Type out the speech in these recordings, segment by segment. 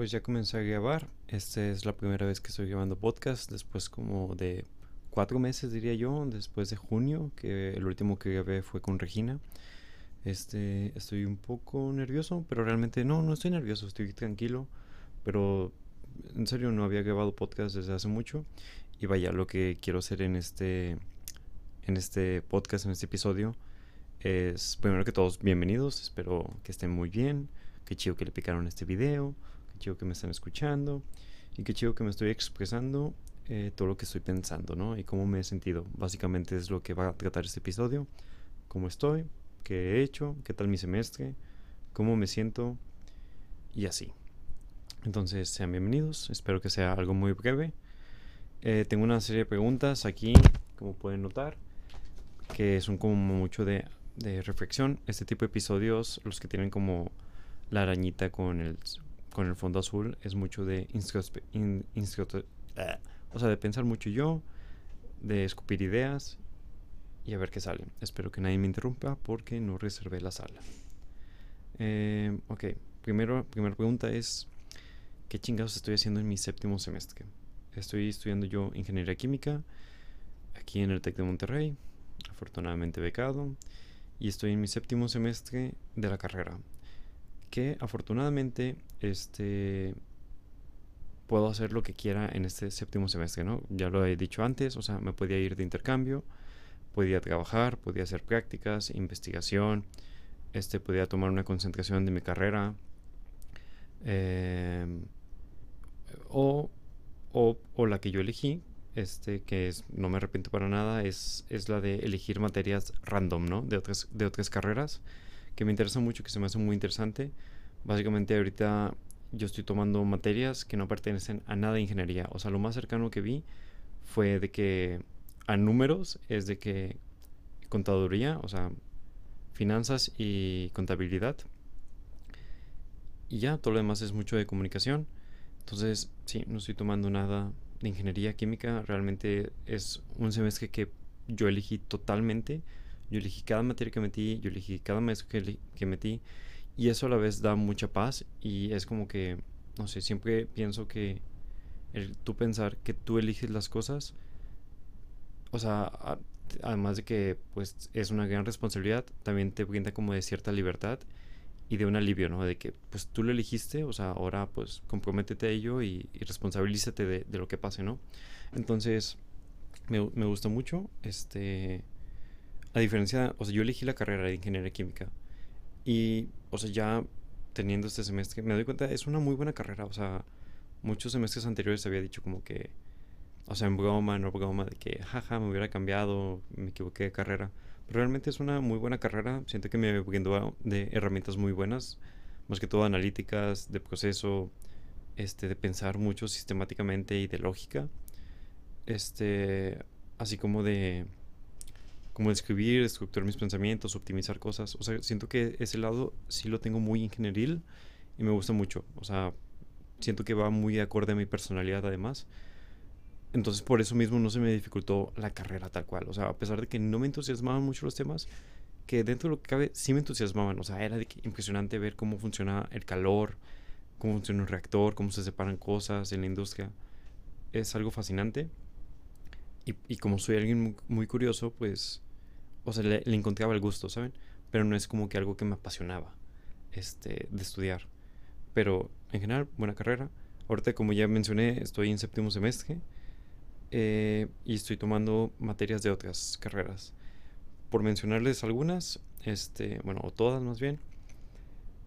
pues ya comencé a grabar. Esta es la primera vez que estoy grabando podcast después como de cuatro meses diría yo, después de junio, que el último que grabé fue con Regina. Este, estoy un poco nervioso, pero realmente no, no estoy nervioso, estoy tranquilo, pero en serio no había grabado podcast desde hace mucho y vaya, lo que quiero hacer en este en este podcast, en este episodio es primero que todos bienvenidos, espero que estén muy bien, qué chido que le picaron este video, chido que me están escuchando y qué chido que me estoy expresando eh, todo lo que estoy pensando, ¿no? Y cómo me he sentido. Básicamente es lo que va a tratar este episodio, cómo estoy, qué he hecho, qué tal mi semestre, cómo me siento y así. Entonces sean bienvenidos, espero que sea algo muy breve. Eh, tengo una serie de preguntas aquí, como pueden notar, que son como mucho de de reflexión. Este tipo de episodios, los que tienen como la arañita con el, con el fondo azul, es mucho de ah, o sea, de pensar mucho yo, de escupir ideas y a ver qué sale. Espero que nadie me interrumpa porque no reservé la sala. Eh, ok, primero, primera pregunta es, ¿qué chingados estoy haciendo en mi séptimo semestre? Estoy estudiando yo ingeniería química aquí en el TEC de Monterrey, afortunadamente becado y estoy en mi séptimo semestre de la carrera. Que afortunadamente este, puedo hacer lo que quiera en este séptimo semestre, ¿no? Ya lo he dicho antes, o sea, me podía ir de intercambio, podía trabajar, podía hacer prácticas, investigación, este, podía tomar una concentración de mi carrera. Em, o, o, o, la que yo elegí, este, que es, no me arrepiento para nada, es, es la de elegir materias random, ¿no? De otras, de otras carreras, que me interesa mucho, que se me hace muy interesante. Básicamente ahorita yo estoy tomando materias que no pertenecen a nada de ingeniería. O sea, lo más cercano que vi fue de que a números es de que contaduría, o sea, finanzas y contabilidad. Y ya, todo lo demás es mucho de comunicación. Entonces, sí, no estoy tomando nada de ingeniería química realmente es un semestre que yo elegí totalmente. Yo elegí cada materia que metí, yo elegí cada mes que, que metí y eso a la vez da mucha paz y es como que, no sé, siempre pienso que el tú pensar que tú eliges las cosas, o sea, además de que pues es una gran responsabilidad, también te brinda como de cierta libertad y de un alivio, ¿no? De que pues tú lo elegiste, o sea, ahora pues comprométete a ello y, responsabilízate de, de, lo que pase, ¿no? Entonces, me, me gusta mucho, este, a diferencia, o sea, yo elegí la carrera de ingeniería química y, o sea, ya teniendo este semestre, me doy cuenta, es una muy buena carrera, o sea, muchos semestres anteriores había dicho como que, o sea, en broma, no broma, de que, jaja, me hubiera cambiado, me equivoqué de carrera realmente es una muy buena carrera. Siento que me brindó de herramientas muy buenas, más que todo analíticas, de proceso, este, de pensar mucho sistemáticamente y de lógica. Este, así como de como escribir, estructurar mis pensamientos, optimizar cosas. O sea, siento que ese lado sí lo tengo muy ingenieril y me gusta mucho. O sea, siento que va muy acorde a mi personalidad además. Entonces por eso mismo no se me dificultó la carrera tal cual. O sea, a pesar de que no me entusiasmaban mucho los temas, que dentro de lo que cabe sí me entusiasmaban. O sea, era impresionante ver cómo funciona el calor, cómo funciona un reactor, cómo se separan cosas en la industria. Es algo fascinante. Y, y como soy alguien muy, curioso, pues, o sea, le, le, encontraba el gusto, ¿saben? Pero no es como que algo que me apasionaba este, de estudiar. Pero en general, buena carrera. Ahorita, como ya mencioné, estoy en séptimo semestre. Eh, y estoy tomando materias de otras carreras. Por mencionarles algunas, este, bueno, o todas más bien.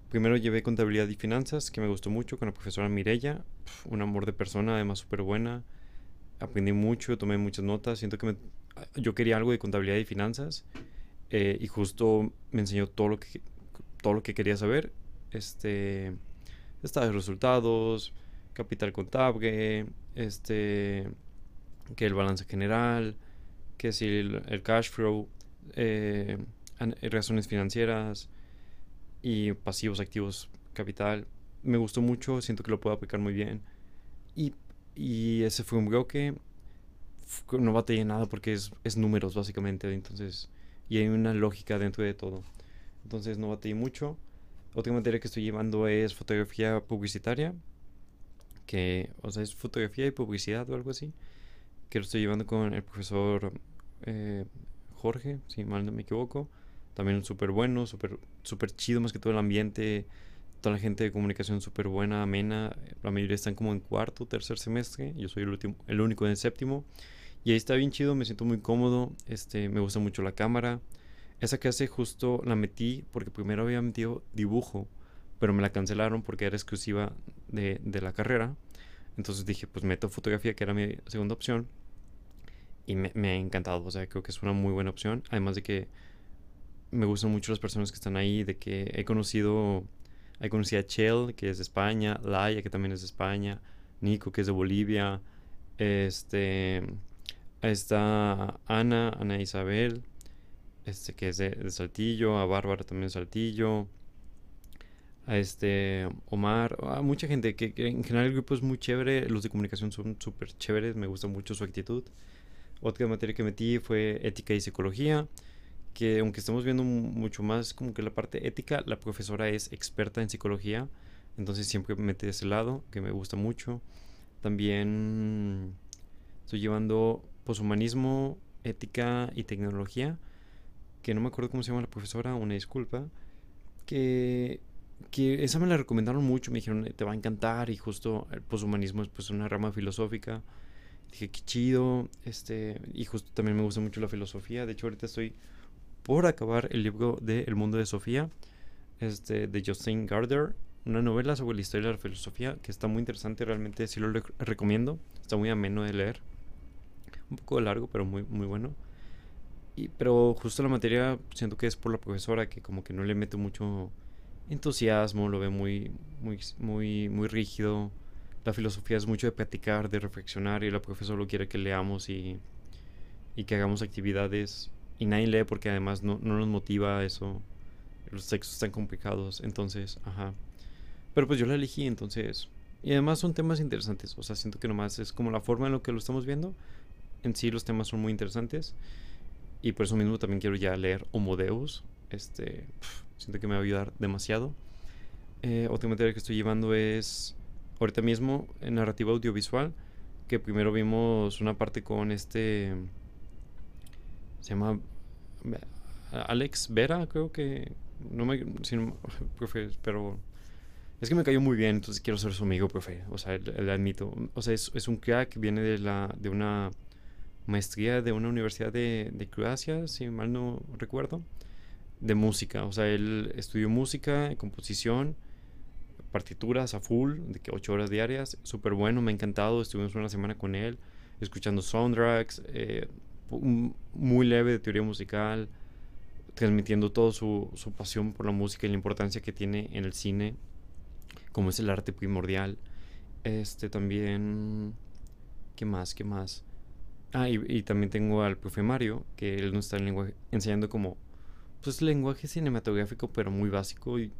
Primero llevé contabilidad y finanzas, que me gustó mucho con la profesora Mirella, un amor de persona, además súper buena. Aprendí mucho, tomé muchas notas, siento que yo quería algo de contabilidad y finanzas eh, y justo me enseñó todo lo que todo lo que quería saber. Este, estados de resultados, capital contable, este, que el balance general, que si el, cash flow, eh, razones financieras y pasivos, activos, capital. Me gustó mucho, siento que lo puedo aplicar muy bien. Y, y ese fue un bloque. No batallé nada porque es, es números básicamente. Entonces, y hay una lógica dentro de todo. Entonces no batallé mucho. Otra materia que estoy llevando es fotografía publicitaria. que, o sea, es fotografía y publicidad o algo así, que lo estoy llevando con el profesor eh, Jorge, si mal no me equivoco. También súper bueno, súper super chido, más que todo el ambiente, toda la gente de comunicación súper buena, amena. La mayoría están como en cuarto, tercer semestre. Yo soy el, último, el único en el séptimo. Y ahí está bien chido, me siento muy cómodo. Este, me gusta mucho la cámara. Esa clase justo la metí porque primero había metido dibujo, pero me la cancelaron porque era exclusiva de, de la carrera. Entonces dije, pues meto fotografía, que era mi segunda opción. Y me, me, ha encantado, o sea, creo que es una muy buena opción. Además de que me gustan mucho las personas que están ahí, de que he conocido, he conocido a Chell, que es de España, Laia, que también es de España, Nico, que es de Bolivia, este, está Ana, Ana Isabel, este, que es de, Saltillo, a Bárbara también de Saltillo, a este Omar, a mucha gente que, en general el grupo es muy chévere, los de comunicación son súper chéveres, me gusta mucho su actitud. Otra materia que metí fue ética y psicología, que aunque estamos viendo mucho más como que la parte ética, la profesora es experta en psicología, entonces siempre mete ese lado, que me gusta mucho. También estoy llevando poshumanismo, ética y tecnología, que no me acuerdo cómo se llama la profesora, una disculpa, que, que esa me la recomendaron mucho, me dijeron, te va a encantar y justo el poshumanismo es pues una rama filosófica. Dije, qué chido, este, y justo también me gusta mucho la filosofía, de hecho ahorita estoy por acabar el libro de El mundo de Sofía, este, de Justin Gardner, una novela sobre la historia de la filosofía que está muy interesante, realmente sí lo recomiendo, está muy ameno de leer, un poco largo, pero muy, muy bueno. Y, pero justo la materia siento que es por la profesora que como que no le mete mucho entusiasmo, lo ve muy, muy, muy, muy rígido. La filosofía es mucho de platicar, de reflexionar y la profesora lo quiere que leamos y, y que hagamos actividades. Y nadie lee porque además no, no nos motiva eso. Los textos están complicados, entonces, ajá. Pero pues yo la elegí, entonces... Y además son temas interesantes, o sea, siento que nomás es como la forma en lo que lo estamos viendo. En sí los temas son muy interesantes. Y por eso mismo también quiero ya leer Homo Deus. Este, siento que me va a ayudar demasiado. Eh, otra materia que estoy llevando es ahorita mismo en narrativa audiovisual. Que primero vimos una parte con este. Se llama Alex Vera, creo que. No me. profe, pero. Es que me cayó muy bien, entonces quiero ser su amigo, profe. O sea, le admito. O sea, es, es un crack, viene de, la, de una maestría de una universidad de, de Croacia, si mal no recuerdo, de música. O sea, él estudió música, composición, partituras a full, de que ocho horas diarias, súper bueno, me ha encantado. Estuvimos una semana con él, escuchando soundtracks, eh, muy leve de teoría musical, transmitiendo toda su, su pasión por la música y la importancia que tiene en el cine, como es el arte primordial. Este también. ¿Qué más? ¿Qué más? Ah, y, también tengo al profe Mario, que él nos está en lenguaje, enseñando como, pues, lenguaje cinematográfico, pero muy básico. Y,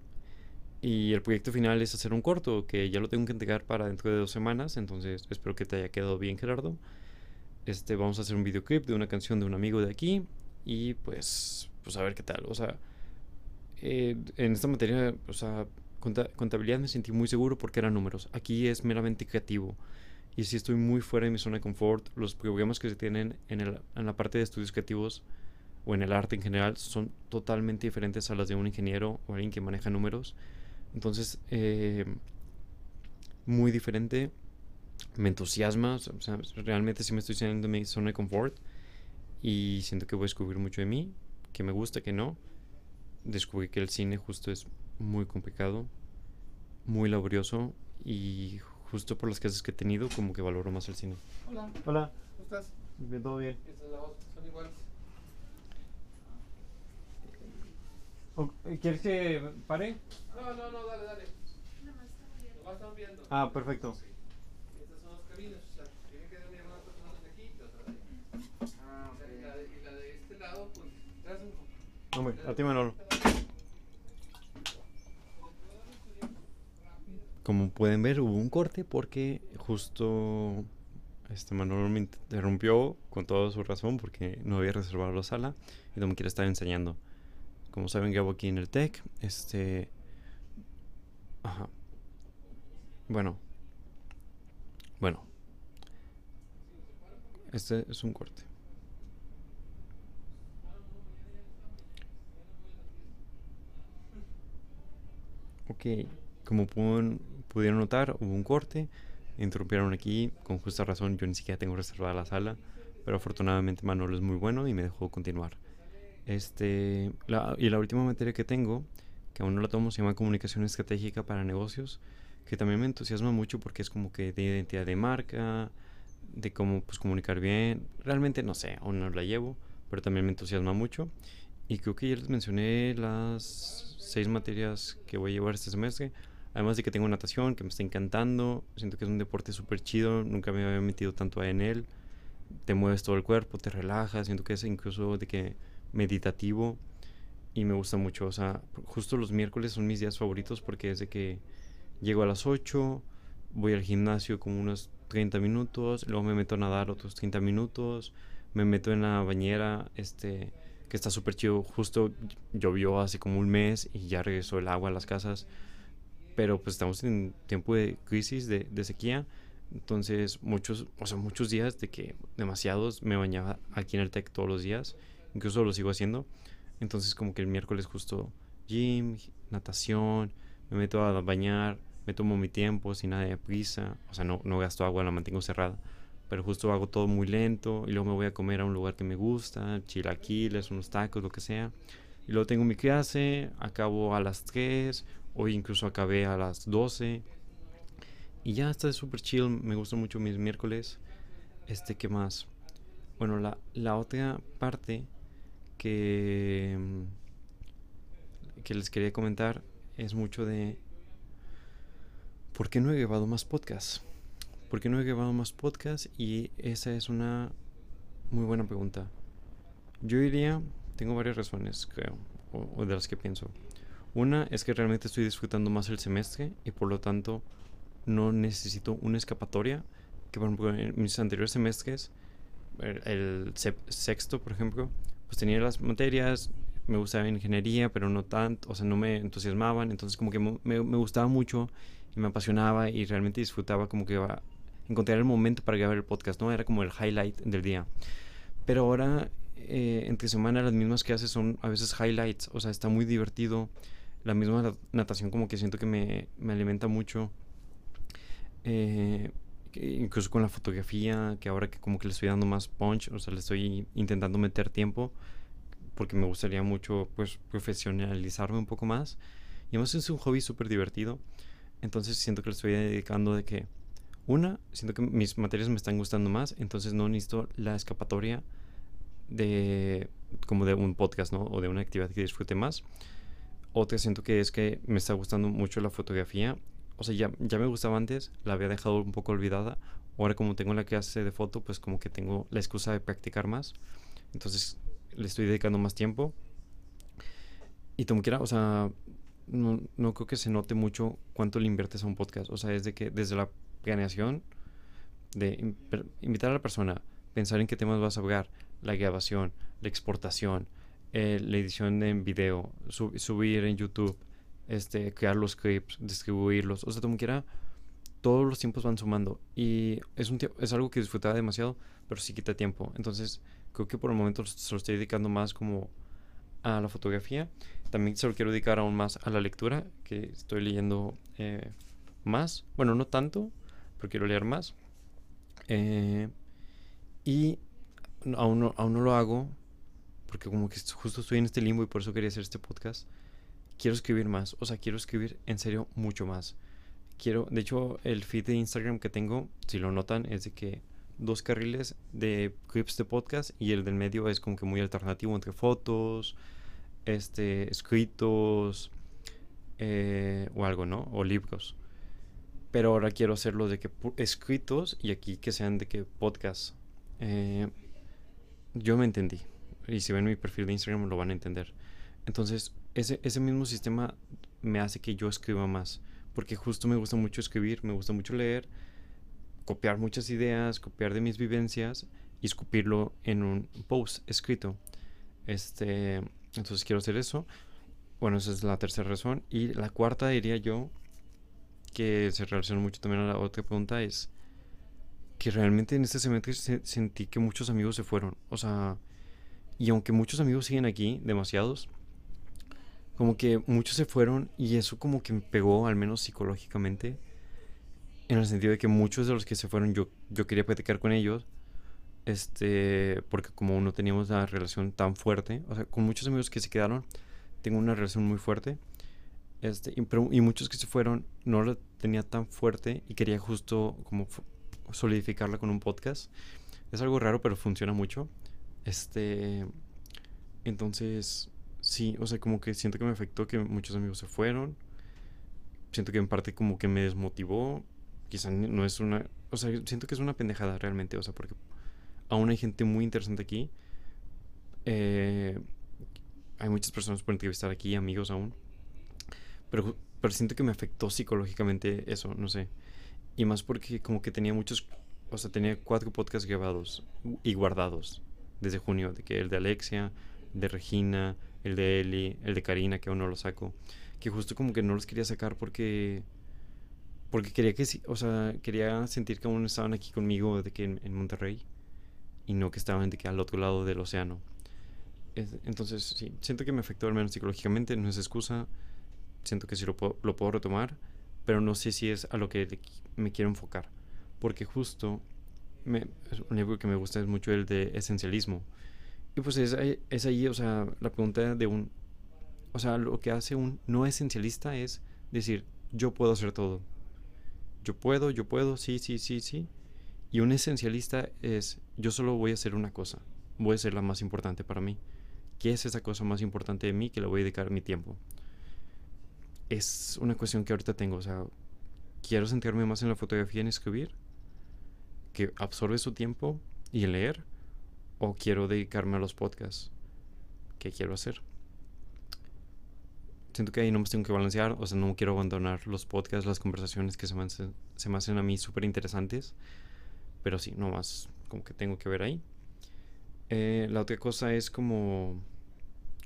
y el proyecto final es hacer un corto, que ya lo tengo que entregar para dentro de dos semanas. Entonces, espero que te haya quedado bien, Gerardo. Este, vamos a hacer un videoclip de una canción de un amigo de aquí. Y pues, pues a ver qué tal. O sea, eh, en esta materia, o sea, contabilidad me sentí muy seguro porque eran números. Aquí es meramente creativo y si estoy muy fuera de mi zona de confort, los problemas que se tienen en, el, en la parte de estudios creativos o en el arte en general son totalmente diferentes a las de un ingeniero o alguien que maneja números. Entonces, eh, muy diferente. Me entusiasma. O sea, realmente sí me estoy saliendo de mi zona de confort. Y siento que voy a descubrir mucho de mí. Que me gusta, que no. Descubrí que el cine justo es muy complicado. Muy laborioso. Y justo por las clases que he tenido, como que valoro más el cine. Hola. Hola. ¿Cómo estás? Bien, todo bien. Esta es la voz, son iguales. ¿Quieres que pare? No, no, no, dale, dale. Lo están viendo. Ah, perfecto. Hombre, a. Como pueden ver, hubo un corte porque justo este Manolo me interrumpió con toda su razón porque no había reservado la sala y no me quiere estar enseñando. Como saben, grabo aquí en el TEC. Este. Ajá. Bueno. Bueno. Este es un corte. Ok, como pudieron notar, hubo un corte. Interrumpieron aquí, con justa razón, yo ni siquiera tengo reservada la sala, pero afortunadamente Manolo es muy bueno y me dejó continuar. Este, y la última materia que tengo, que aún no la tomo, se llama Comunicación Estratégica para Negocios, que también me entusiasma mucho porque es como que de identidad de marca, de cómo pues, comunicar bien. Realmente no sé, aún no la llevo, pero también me entusiasma mucho. Y creo que ya les mencioné las seis materias que voy a llevar este semestre. Además de que tengo natación, que me está encantando. Siento que es un deporte súper chido. Nunca me había metido tanto en él. Te mueves todo el cuerpo, te relajas. Siento que es incluso de que meditativo. Y me gusta mucho. O sea, justo los miércoles son mis días favoritos porque es de que llego a las 8, voy al gimnasio como unos 30 minutos, luego me meto a nadar otros 30 minutos, me meto en la bañera, este, que está súper chido. Justo llovió hace como un mes y ya regresó el agua a las casas. Pero pues estamos en tiempo de crisis, de, sequía. Entonces, muchos, o sea, muchos días de que demasiados me bañaba aquí en el TEC todos los días. Incluso lo sigo haciendo. Entonces, como que el miércoles justo gym, natación, me meto a bañar, me tomo mi tiempo sin nada de prisa. O sea, no, no gasto agua, la mantengo cerrada pero justo hago todo muy lento y luego me voy a comer a un lugar que me gusta, chilaquiles, unos tacos, lo que sea. Y luego tengo mi clase, acabo a las 3 o incluso acabé a las 12. Y ya está súper chill, me gustan mucho mis miércoles. Este, ¿qué más? Bueno, la, la otra parte que, que les quería comentar es mucho de ¿por qué no he grabado más podcasts? ¿Por qué no he grabado más podcasts? Y esa es una muy buena pregunta. Yo diría, tengo varias razones, creo, o, de las que pienso. Una es que realmente estoy disfrutando más el semestre y por lo tanto no necesito una escapatoria. Que por ejemplo en mis anteriores semestres, el, sexto por ejemplo, pues tenía las materias, me gustaba ingeniería, pero no tanto, o sea, no me entusiasmaban, entonces como que me, me gustaba mucho y me apasionaba y realmente disfrutaba como que iba encontrar el momento para grabar el podcast, ¿no? Era como el highlight del día. Pero ahora, eh, entre semana, las mismas que haces son a veces highlights, o sea, está muy divertido. La misma natación como que siento que me, me alimenta mucho. Eh, incluso con la fotografía, que ahora que como que le estoy dando más punch, o sea, le estoy intentando meter tiempo, porque me gustaría mucho, pues, profesionalizarme un poco más. Y además es un hobby súper divertido. Entonces siento que le estoy dedicando de que una, siento que mis materias me están gustando más, entonces no necesito la escapatoria de como de un podcast, ¿no? O de una actividad que disfrute más. Otra siento que es que me está gustando mucho la fotografía. O sea, ya, ya me gustaba antes, la había dejado un poco olvidada. Ahora como tengo la clase de foto, pues como que tengo la excusa de practicar más. Entonces le estoy dedicando más tiempo. Y como quiera, o sea, no, no creo que se note mucho cuánto le inviertes a un podcast. O sea, es de que desde la planeación de invitar a la persona, pensar en qué temas vas a hablar, la grabación, la exportación, eh, la edición en video, subir en YouTube, este, crear los clips, distribuirlos, o sea, como quiera, todos los tiempos van sumando y es, un es algo que disfrutaba demasiado, pero sí quita tiempo. Entonces, creo que por el momento se lo estoy dedicando más como a la fotografía. También se lo quiero dedicar aún más a la lectura, que estoy leyendo eh, más. Bueno, no tanto, quiero leer más. Eh, y aún no, aún no lo hago porque como que justo estoy en este limbo y por eso quería hacer este podcast. Quiero escribir más, o sea, quiero escribir en serio mucho más. Quiero, de hecho, el feed de Instagram que tengo, si lo notan, es de que dos carriles de clips de podcast y el del medio es como que muy alternativo entre fotos, este, escritos eh, o algo, ¿no? O libros pero ahora quiero hacerlo de que escritos y aquí que sean de que podcast. Eh, yo me entendí. Y si ven mi perfil de Instagram lo van a entender. Entonces, ese, ese mismo sistema me hace que yo escriba más. Porque justo me gusta mucho escribir, me gusta mucho leer, copiar muchas ideas, copiar de mis vivencias y escupirlo en un post escrito. Este, entonces quiero hacer eso. Bueno, esa es la tercera razón. Y la cuarta diría yo que se relaciona mucho también a la otra pregunta es que realmente en este semestre sentí que muchos amigos se fueron. O sea, y aunque muchos amigos siguen aquí, demasiados, como que muchos se fueron y eso como que me pegó, al menos psicológicamente, en el sentido de que muchos de los que se fueron yo, yo quería platicar con ellos, este, porque como no teníamos una relación tan fuerte, o sea, con muchos amigos que se quedaron, tengo una relación muy fuerte, este, y, y muchos que se fueron no la tenía tan fuerte y quería justo como solidificarla con un podcast. Es algo raro, pero funciona mucho. Este, entonces, sí, o sea, como que siento que me afectó que muchos amigos se fueron. Siento que en parte como que me desmotivó. Quizá no es una, o sea, siento que es una pendejada realmente, o sea, porque aún hay gente muy interesante aquí. Eh, hay muchas personas por entrevistar aquí, amigos aún. Pero, pero siento que me afectó psicológicamente eso, no sé. Y más porque como que tenía muchos, o sea, tenía cuatro podcasts grabados y guardados desde junio, de que el de Alexia, de Regina, el de Eli, el de Karina, que aún no lo saco, que justo como que no los quería sacar porque porque quería que o sea, quería sentir que aún estaban aquí conmigo de que en, Monterrey y no que estaban de que al otro lado del océano. entonces, sí, siento que me afectó al menos psicológicamente, no es excusa. Siento que sí lo puedo, lo puedo retomar, pero no sé si es a lo que me quiero enfocar. Porque justo me, un libro que me gusta es mucho el de esencialismo. Y pues es, es ahí, o sea, la pregunta de un... O sea, lo que hace un no esencialista es decir, yo puedo hacer todo. Yo puedo, yo puedo, sí, sí, sí, sí. Y un esencialista es, yo solo voy a hacer una cosa. Voy a ser la más importante para mí. ¿Qué es esa cosa más importante de mí que le voy a dedicar mi tiempo? Es una cuestión que ahorita tengo. O sea, quiero centrarme más en la fotografía y en escribir que absorbe su tiempo y leer o quiero dedicarme a los podcasts. ¿Qué quiero hacer? Siento que ahí no me tengo que balancear, o sea, no quiero abandonar los podcasts, las conversaciones que se me hacen, se me hacen a mí súper interesantes, pero sí, no más como que tengo que ver ahí. Eh, la otra cosa es como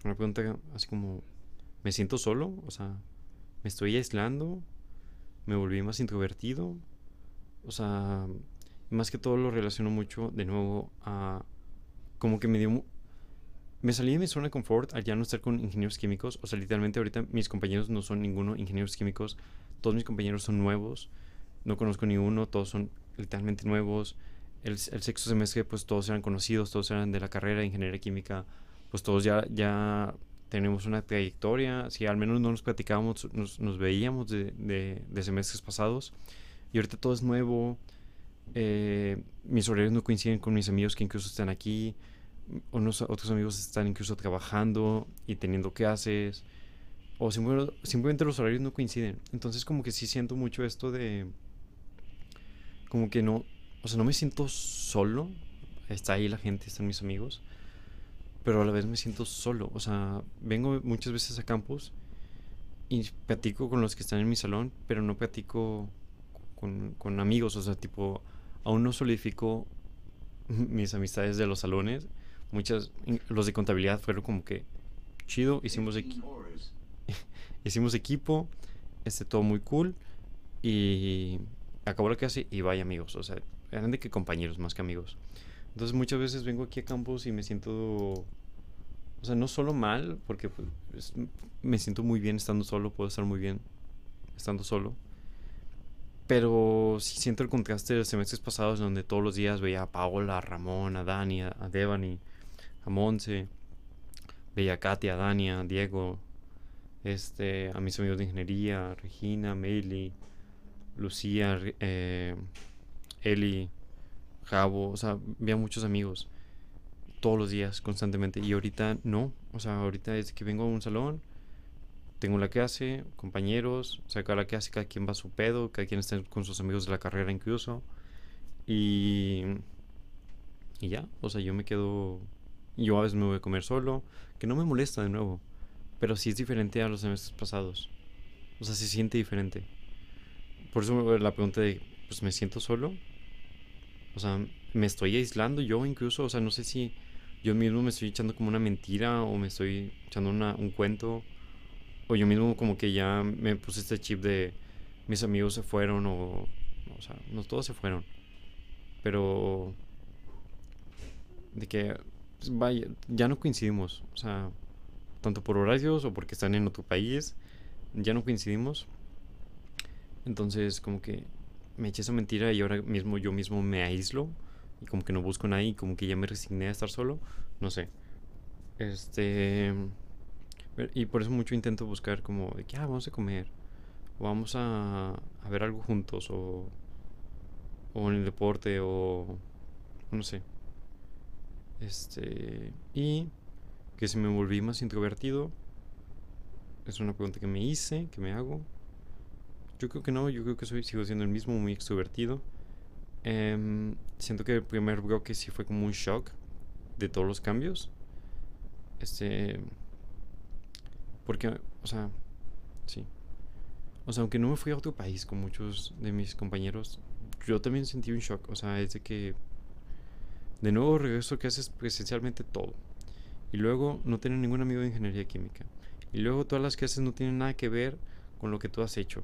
una pregunta así como, ¿me siento solo? O sea, ¿me estoy aislando? ¿Me volví más introvertido? O sea, más que todo lo relaciono mucho de nuevo a como que me dio me salí de mi zona de confort al ya no estar con ingenieros químicos o sea literalmente ahorita mis compañeros no son ninguno ingenieros químicos todos mis compañeros son nuevos no conozco ni uno todos son literalmente nuevos el, el sexto semestre pues todos eran conocidos todos eran de la carrera de ingeniería química pues todos ya ya tenemos una trayectoria si al menos no nos platicábamos nos, nos veíamos de, de, de semestres pasados y ahorita todo es nuevo eh, mis horarios no coinciden con mis amigos que incluso están aquí. Unos otros amigos están incluso trabajando y teniendo clases. O simplemente, simplemente los horarios no coinciden. Entonces como que sí siento mucho esto de... Como que no... O sea, no me siento solo. Está ahí la gente, están mis amigos. Pero a la vez me siento solo. O sea, vengo muchas veces a campus y platico con los que están en mi salón, pero no platico con, amigos. O sea, tipo, aún no solidifico mis amistades de los salones. Muchas, los de contabilidad fueron como que chido, hicimos, hicimos equipo, este, todo muy cool y acabó la clase y vaya amigos, o sea, eran de que compañeros más que amigos. Entonces muchas veces vengo aquí a campus y me siento, o sea, no solo mal, porque pues, me siento muy bien estando solo, puedo estar muy bien estando solo. Pero sí siento el contraste de los semestres pasados donde todos los días veía a Paola, a Ramón, a Dani, a, Devani, a Monse, veía a Katia, a Dani, a Diego, este, a mis amigos de ingeniería, Regina, Meili, Lucía, eh, Eli, Javo, o sea, veía muchos amigos todos los días, constantemente. Y ahorita no, o sea, ahorita es que vengo a un salón, tengo la clase, compañeros, o sea, cada clase cada quien va a su pedo, cada quien está con sus amigos de la carrera incluso. Y, y ya, o sea, yo me quedo, yo a veces me voy a comer solo, que no me molesta de nuevo, pero sí es diferente a los semestres pasados. O sea, se siente diferente. Por eso la pregunta de, pues me siento solo. O sea, me estoy aislando yo incluso, o sea, no sé si yo mismo me estoy echando como una mentira o me estoy echando una, un cuento o yo mismo como que ya me puse este chip de mis amigos se fueron o, o sea, no todos se fueron. pero de que pues, vaya, ya no coincidimos, o sea, tanto por horarios o porque están en otro país, ya no coincidimos. Entonces, como que me eché esa mentira y ahora mismo yo mismo me aíslo y como que no busco nadie y como que ya me resigné a estar solo, no sé. Este y por eso mucho intento buscar como de que ah, vamos a comer o vamos a, a ver algo juntos o o en el deporte o no sé. Este, y que si me volví más introvertido es una pregunta que me hice, que me hago. Yo creo que no, yo creo que soy, sigo siendo el mismo, muy extrovertido. Em, siento que el primer bloque sí fue como un shock de todos los cambios. Este. Porque, o sea, sí. O sea, aunque no me fui a otro país con muchos de mis compañeros, yo también sentí un shock. O sea, es de que de nuevo regreso que haces presencialmente todo. Y luego no tener ningún amigo de ingeniería química. Y luego todas las clases no tienen nada que ver con lo que tú has hecho.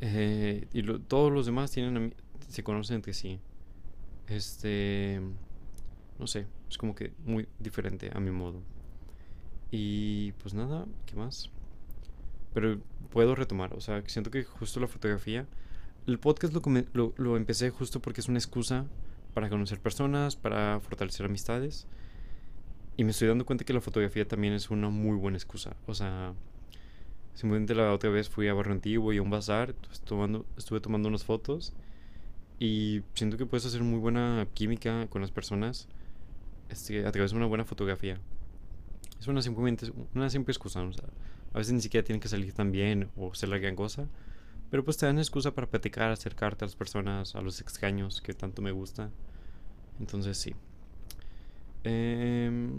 Eh, y todos los demás tienen se conocen entre sí. Este, no sé, es como que muy diferente a mi modo. Y pues nada, ¿qué más? Pero puedo retomar, o sea, siento que justo la fotografía, el podcast lo, lo, empecé justo porque es una excusa para conocer personas, para fortalecer amistades. Y me estoy dando cuenta que la fotografía también es una muy buena excusa. O sea, simplemente la otra vez fui a Barrio Antiguo y a un bazar, tomando, estuve tomando unas fotos y siento que puedes hacer muy buena química con las personas este, a través de una buena fotografía. Es una simplemente una simple excusa. O sea, a veces ni siquiera tienen que salir tan bien o ser la gran cosa. Pero pues te dan excusa para platicar, acercarte a las personas, a los extraños que tanto me gusta. Entonces sí. Eh,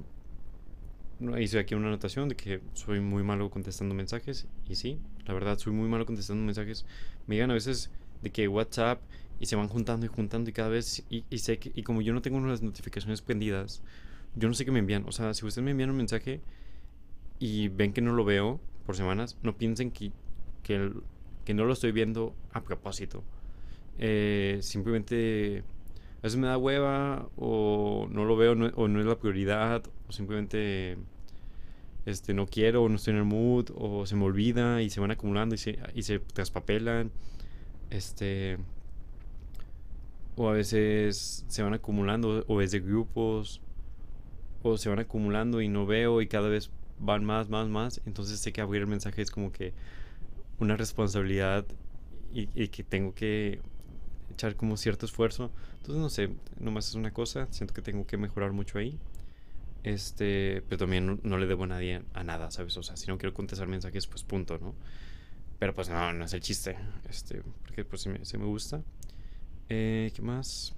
hice aquí una anotación de que soy muy malo contestando mensajes. Y sí, la verdad, soy muy malo contestando mensajes. Me llegan a veces de que WhatsApp y se van juntando y juntando y cada vez. Y, sé que, y como yo no tengo las notificaciones prendidas, yo no sé qué me envían. O sea, si ustedes me envían un mensaje y ven que no lo veo por semanas, no piensen que, que que no lo estoy viendo a propósito. Eh, simplemente a veces me da hueva o no lo veo o no es la prioridad o simplemente este, no quiero o no estoy en el mood o se me olvida y se van acumulando y se, y se traspapelan. Este, o a veces se van acumulando o es de grupos o se van acumulando y no veo y cada vez van más, más, más. Entonces sé que abrir el mensaje es como que una responsabilidad y, que tengo que echar como cierto esfuerzo. Entonces, no sé, nomás es una cosa, siento que tengo que mejorar mucho ahí. Este, pero también no, le debo a nadie a nada, ¿sabes? O sea, si no quiero contestar mensajes, pues punto, ¿no? Pero pues no, no es el chiste, este, porque pues se me, gusta. Eh, ¿Qué más?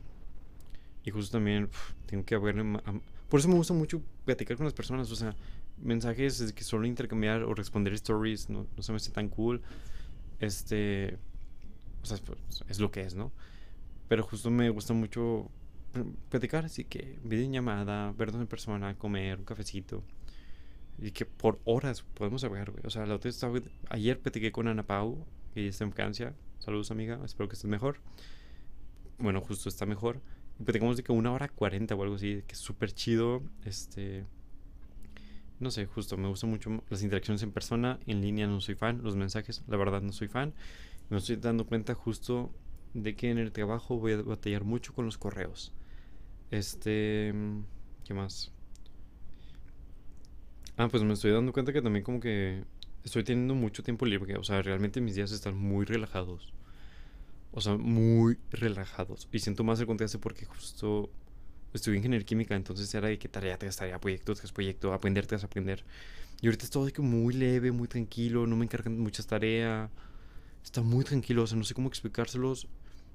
Y justo también tengo que abrirme... Por eso me gusta mucho platicar con las personas, o sea, mensajes que solo intercambiar o responder stories no, no se me hace tan cool. Este. O sea, pues, es lo que es, ¿no? Pero justo me gusta mucho platicar, así que llamada vernos en persona, comer un cafecito. Y que por horas podemos hablar, güey. O sea, la otra estaba, ayer platiqué con Ana Pau, que está en Francia. Saludos, amiga. Espero que estés mejor. Bueno, justo está mejor. Y platicamos de que una hora cuarenta o algo así, que es súper chido. Este no sé, justo me gustan mucho las interacciones en persona, en línea no soy fan, los mensajes, la verdad no soy fan. Me estoy dando cuenta justo de que en el trabajo voy a batallar mucho con los correos. Este, ¿qué más? Ah, pues me estoy dando cuenta que también como que estoy teniendo mucho tiempo libre, o sea, realmente mis días están muy relajados. O sea, muy relajados. Y siento más el contraste porque justo estudié ingeniería química, entonces era de que tarea tras tarea, proyecto tras proyecto, aprender tras aprender. Y ahorita es todo de que muy leve, muy tranquilo, no me encargan muchas tareas. Está muy tranquilo, o sea, no sé cómo explicárselos.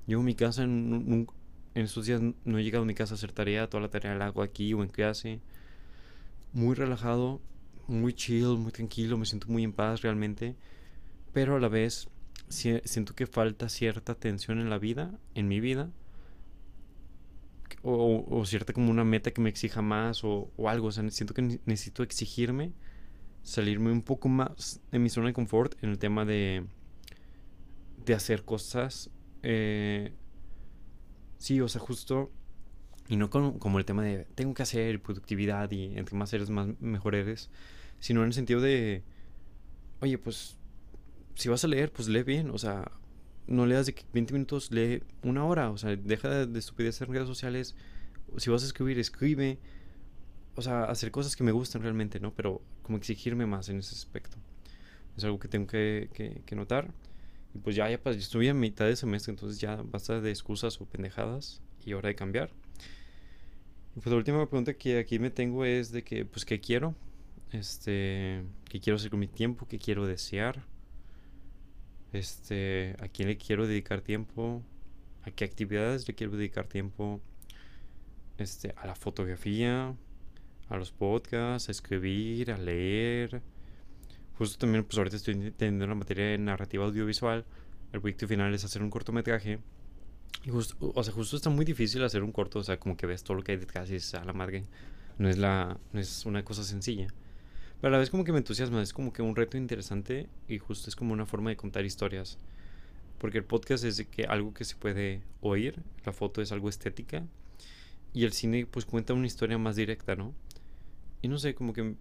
Llego a mi casa, en, en estos días no he llegado a mi casa a hacer tarea, toda la tarea la hago aquí o en clase. Muy relajado, muy chill, muy tranquilo, me siento muy en paz realmente. Pero a la vez siento que falta cierta tensión en la vida, en mi vida o, cierta como una meta que me exija más o, algo. O sea, siento que necesito exigirme, salirme un poco más de mi zona de confort en el tema de, de hacer cosas. Eh, Sí, o sea, justo. Y no con, como el tema de tengo que hacer productividad y entre más eres, más mejor eres. Sino en el sentido de. Oye, pues. Si vas a leer, pues lee bien. O sea, no leas de 20 minutos, lee una hora. O sea, deja de, de estupidez en redes sociales. Si vas a escribir, escribe. O sea, hacer cosas que me gustan realmente, ¿no? Pero como exigirme más en ese aspecto. Es algo que tengo que, que, que notar. Y pues ya, ya pues, estuve a mitad de semestre, entonces ya basta de excusas o pendejadas y hora de cambiar. Y pues la última pregunta que aquí me tengo es de que, pues, ¿qué quiero? Este, ¿qué quiero hacer con mi tiempo? ¿Qué quiero desear? Este, ¿a quién le quiero dedicar tiempo? ¿A qué actividades le quiero dedicar tiempo? Este, a la fotografía, a los podcasts, a escribir, a leer Justo también, pues ahorita estoy teniendo una materia de narrativa audiovisual. El proyecto final es hacer un cortometraje. Y justo, o sea, justo está muy difícil hacer un corto, o sea, como que ves todo lo que hay detrás y a la madre, no es, la, no es una cosa sencilla. Pero a la vez como que me entusiasma, es como que un reto interesante y justo es como una forma de contar historias. Porque el podcast es que algo que se puede oír, la foto es algo estética y el cine pues cuenta una historia más directa, ¿no? Y no sé, como que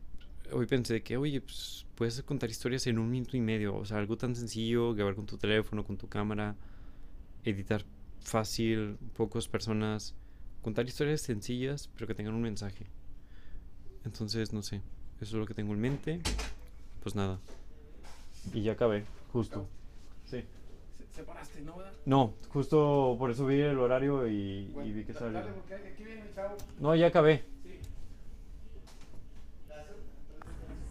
hoy pensé que, oye, pues puedes contar historias en un minuto y medio. O sea, algo tan sencillo, grabar con tu teléfono, con tu cámara, editar fácil, pocas personas. Contar historias sencillas, pero que tengan un mensaje. Entonces, no sé, eso es lo que tengo en mente. Pues nada. Y ya acabé, justo. Sí. Se paraste, ¿no, verdad? No, justo por eso vi el horario y, y vi que salió. Dale, porque aquí viene el chavo. No, ya acabé. Sí.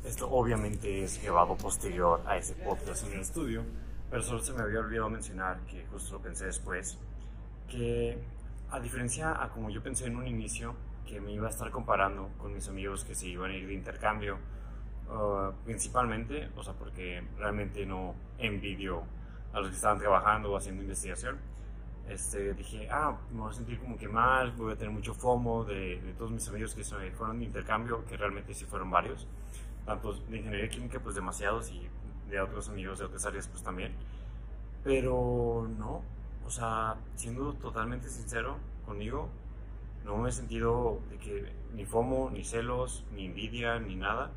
Esto obviamente es grabado posterior a ese podcast en el estudio, pero solo se me había olvidado mencionar, que justo lo pensé después, que a diferencia a como yo pensé en un inicio, que me iba a estar comparando con mis amigos que se iban a ir de intercambio, uh, principalmente, o sea, porque realmente no envidio a los que estaban trabajando o haciendo investigación, este, dije, ah, me voy a sentir como que mal, voy a tener mucho FOMO de, de todos mis amigos que se fueron de intercambio, que realmente sí fueron varios tanto de ingeniería química, pues demasiados, y de otros amigos de otras áreas, pues también. Pero no, o sea, siendo totalmente sincero conmigo, no me he sentido de que ni FOMO, ni celos, ni envidia, ni nada.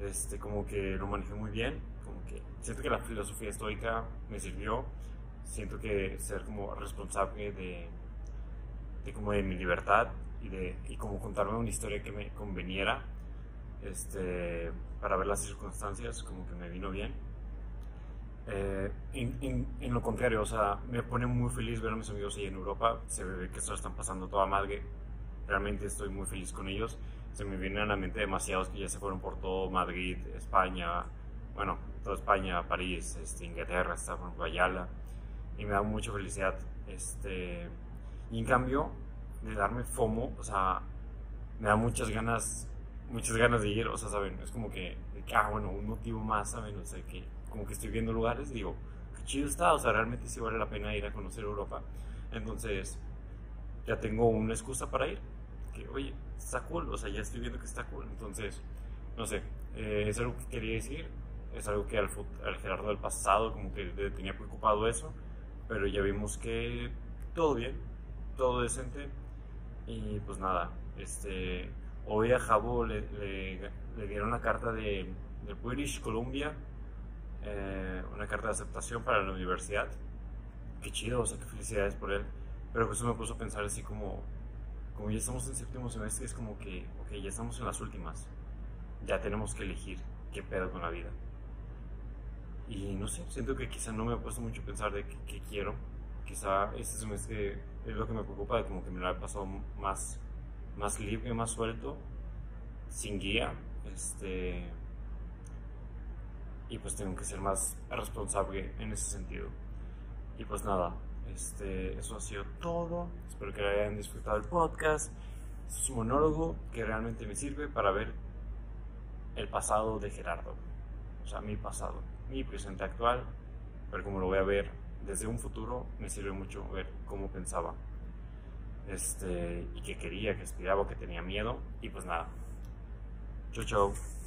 Este, como que lo manejé muy bien, como que siento que la filosofía estoica me sirvió, siento que ser como responsable de, de como de mi libertad y de y como contarme una historia que me conveniera este, para ver las circunstancias, como que me vino bien. Eh, en, en, en, lo contrario, o sea, me pone muy feliz ver a mis amigos ahí en Europa. Se ve que esto están pasando toda madre. Realmente estoy muy feliz con ellos. Se me vienen a la mente demasiados que ya se fueron por todo Madrid, España, bueno, toda España, París, este, Inglaterra, está por Guayala. Y me da mucha felicidad. Este, y en cambio, de darme FOMO, o sea, me da muchas ganas muchas ganas de ir, o sea, ¿saben? Es como que, que, ah, bueno, un motivo más, ¿saben? O sea, que como que estoy viendo lugares, digo, qué chido está, o sea, realmente sí vale la pena ir a conocer Europa. Entonces, ya tengo una excusa para ir, que, oye, está cool, o sea, ya estoy viendo que está cool. Entonces, no sé, eh, es algo que quería decir, es algo que al, al Gerardo del pasado como que le tenía preocupado eso, pero ya vimos que todo bien, todo decente, y pues nada, este hoy a Jabo le, le, le, dieron una carta de, de British Columbia, eh, una carta de aceptación para la universidad. Qué chido, o sea, qué felicidades por él. Pero eso me puso a pensar así como, como ya estamos en séptimo semestre, es como que, ok, ya estamos en las últimas. Ya tenemos que elegir qué pedo con la vida. Y no sé, siento que quizá no me he puesto mucho a pensar de qué quiero. Quizá este semestre es lo que me preocupa, de como que me lo he pasado más más libre, más suelto, sin guía, este, y pues tengo que ser más responsable en ese sentido. Y pues nada, este, eso ha sido todo. Espero que hayan disfrutado el podcast. Este es un monólogo que realmente me sirve para ver el pasado de Gerardo. O sea, mi pasado, mi presente actual, pero como lo voy a ver desde un futuro, me sirve mucho ver cómo pensaba este, y que quería, que aspiraba, que tenía miedo, y pues nada. Chau, chau.